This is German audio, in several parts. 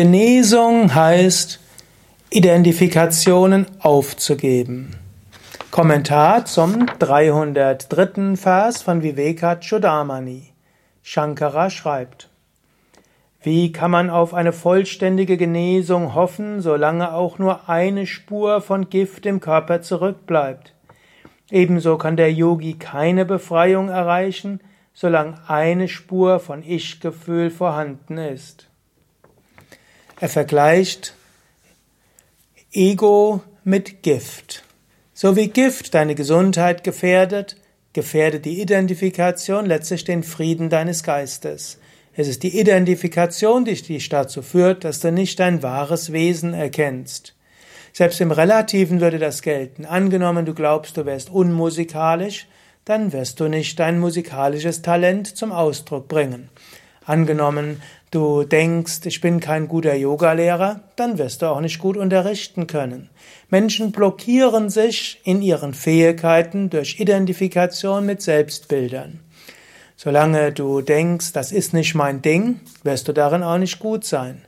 Genesung heißt, Identifikationen aufzugeben. Kommentar zum 303. Vers von Vivekachudamani. Shankara schreibt, Wie kann man auf eine vollständige Genesung hoffen, solange auch nur eine Spur von Gift im Körper zurückbleibt? Ebenso kann der Yogi keine Befreiung erreichen, solange eine Spur von Ich-Gefühl vorhanden ist. Er vergleicht Ego mit Gift. So wie Gift deine Gesundheit gefährdet, gefährdet die Identifikation letztlich den Frieden deines Geistes. Es ist die Identifikation, die dich dazu führt, dass du nicht dein wahres Wesen erkennst. Selbst im Relativen würde das gelten. Angenommen, du glaubst, du wärst unmusikalisch, dann wirst du nicht dein musikalisches Talent zum Ausdruck bringen. Angenommen, du denkst, ich bin kein guter Yogalehrer, dann wirst du auch nicht gut unterrichten können. Menschen blockieren sich in ihren Fähigkeiten durch Identifikation mit Selbstbildern. Solange du denkst, das ist nicht mein Ding, wirst du darin auch nicht gut sein.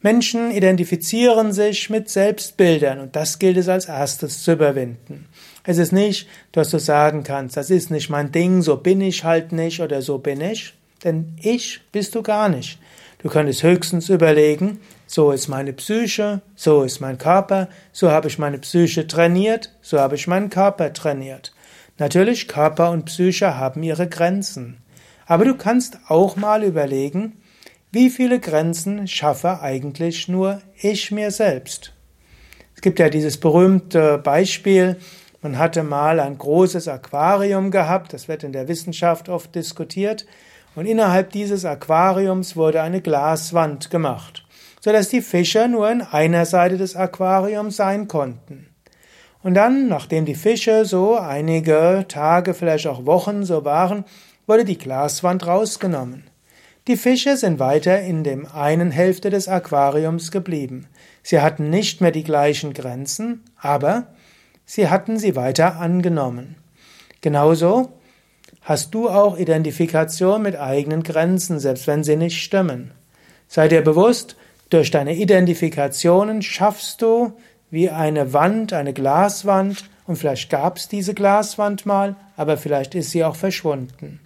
Menschen identifizieren sich mit Selbstbildern und das gilt es als erstes zu überwinden. Es ist nicht, dass du sagen kannst, das ist nicht mein Ding, so bin ich halt nicht oder so bin ich. Denn ich bist du gar nicht. Du könntest höchstens überlegen, so ist meine Psyche, so ist mein Körper, so habe ich meine Psyche trainiert, so habe ich meinen Körper trainiert. Natürlich, Körper und Psyche haben ihre Grenzen. Aber du kannst auch mal überlegen, wie viele Grenzen schaffe eigentlich nur ich mir selbst. Es gibt ja dieses berühmte Beispiel, man hatte mal ein großes Aquarium gehabt, das wird in der Wissenschaft oft diskutiert, und innerhalb dieses Aquariums wurde eine Glaswand gemacht, so dass die Fische nur in einer Seite des Aquariums sein konnten. Und dann, nachdem die Fische so einige Tage, vielleicht auch Wochen so waren, wurde die Glaswand rausgenommen. Die Fische sind weiter in dem einen Hälfte des Aquariums geblieben. Sie hatten nicht mehr die gleichen Grenzen, aber sie hatten sie weiter angenommen. Genauso hast du auch Identifikation mit eigenen Grenzen, selbst wenn sie nicht stimmen. Sei dir bewusst, durch deine Identifikationen schaffst du wie eine Wand, eine Glaswand, und vielleicht gab es diese Glaswand mal, aber vielleicht ist sie auch verschwunden.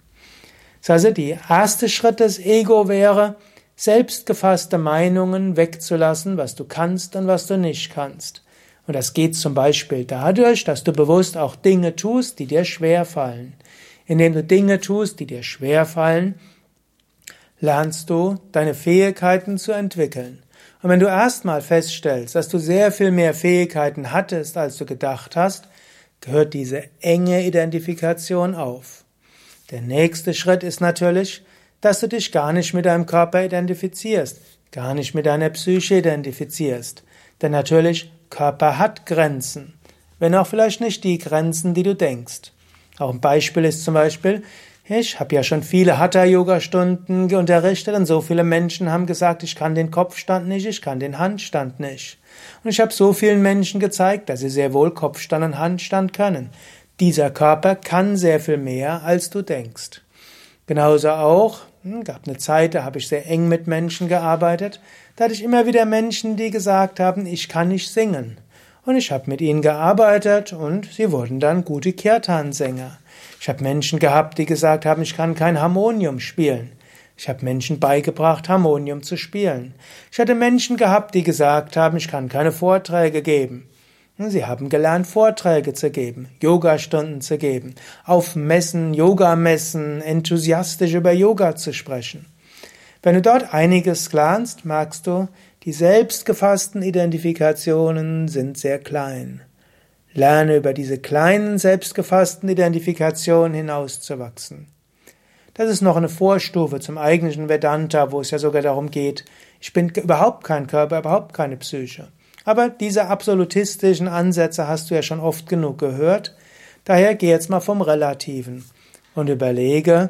Das heißt, also, der erste Schritt des Ego wäre, selbstgefasste Meinungen wegzulassen, was du kannst und was du nicht kannst. Und das geht zum Beispiel dadurch, dass du bewusst auch Dinge tust, die dir schwer fallen. Indem du Dinge tust, die dir schwer fallen, lernst du deine Fähigkeiten zu entwickeln. Und wenn du erstmal feststellst, dass du sehr viel mehr Fähigkeiten hattest, als du gedacht hast, gehört diese enge Identifikation auf. Der nächste Schritt ist natürlich, dass du dich gar nicht mit deinem Körper identifizierst, gar nicht mit deiner Psyche identifizierst. Denn natürlich, Körper hat Grenzen, wenn auch vielleicht nicht die Grenzen, die du denkst. Auch ein Beispiel ist zum Beispiel, ich habe ja schon viele Hatha-Yoga-Stunden unterrichtet und so viele Menschen haben gesagt, ich kann den Kopfstand nicht, ich kann den Handstand nicht. Und ich habe so vielen Menschen gezeigt, dass sie sehr wohl Kopfstand und Handstand können. Dieser Körper kann sehr viel mehr, als du denkst. Genauso auch, hm, gab eine Zeit, da habe ich sehr eng mit Menschen gearbeitet, da hatte ich immer wieder Menschen, die gesagt haben, ich kann nicht singen. Und ich habe mit ihnen gearbeitet und sie wurden dann gute Kirtan-Sänger. Ich habe Menschen gehabt, die gesagt haben, ich kann kein Harmonium spielen. Ich habe Menschen beigebracht, Harmonium zu spielen. Ich hatte Menschen gehabt, die gesagt haben, ich kann keine Vorträge geben. Sie haben gelernt, Vorträge zu geben, Yogastunden zu geben, auf Messen, Yogamessen, enthusiastisch über Yoga zu sprechen. Wenn du dort einiges lernst, merkst du, die selbstgefassten Identifikationen sind sehr klein. Lerne über diese kleinen selbstgefassten Identifikationen hinauszuwachsen. Das ist noch eine Vorstufe zum eigentlichen Vedanta, wo es ja sogar darum geht, ich bin überhaupt kein Körper, überhaupt keine Psyche. Aber diese absolutistischen Ansätze hast du ja schon oft genug gehört. Daher geh jetzt mal vom Relativen und überlege,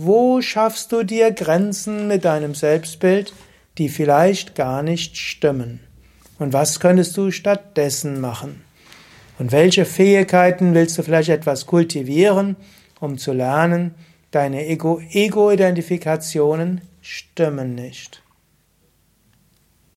wo schaffst du dir Grenzen mit deinem Selbstbild, die vielleicht gar nicht stimmen. Und was könntest du stattdessen machen? Und welche Fähigkeiten willst du vielleicht etwas kultivieren, um zu lernen, deine Ego-Identifikationen stimmen nicht.